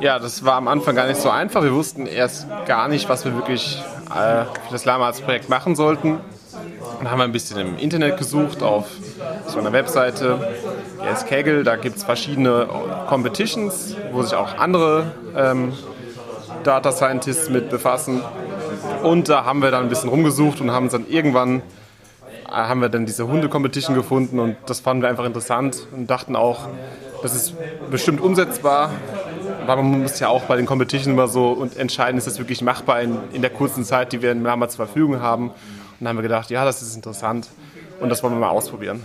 Ja, das war am Anfang gar nicht so einfach. Wir wussten erst gar nicht, was wir wirklich äh, für das Lama als Projekt machen sollten. Dann haben wir ein bisschen im Internet gesucht, auf so einer Webseite, die heißt Kaggle. Da gibt es verschiedene Competitions, wo sich auch andere ähm, Data Scientists mit befassen. Und da haben wir dann ein bisschen rumgesucht und haben dann irgendwann äh, haben wir dann diese Hunde-Competition gefunden und das fanden wir einfach interessant und dachten auch, das ist bestimmt umsetzbar, aber man muss ja auch bei den Competition immer so entscheiden, ist das wirklich machbar in, in der kurzen Zeit, die wir in Lama zur Verfügung haben. Und dann haben wir gedacht, ja, das ist interessant und das wollen wir mal ausprobieren.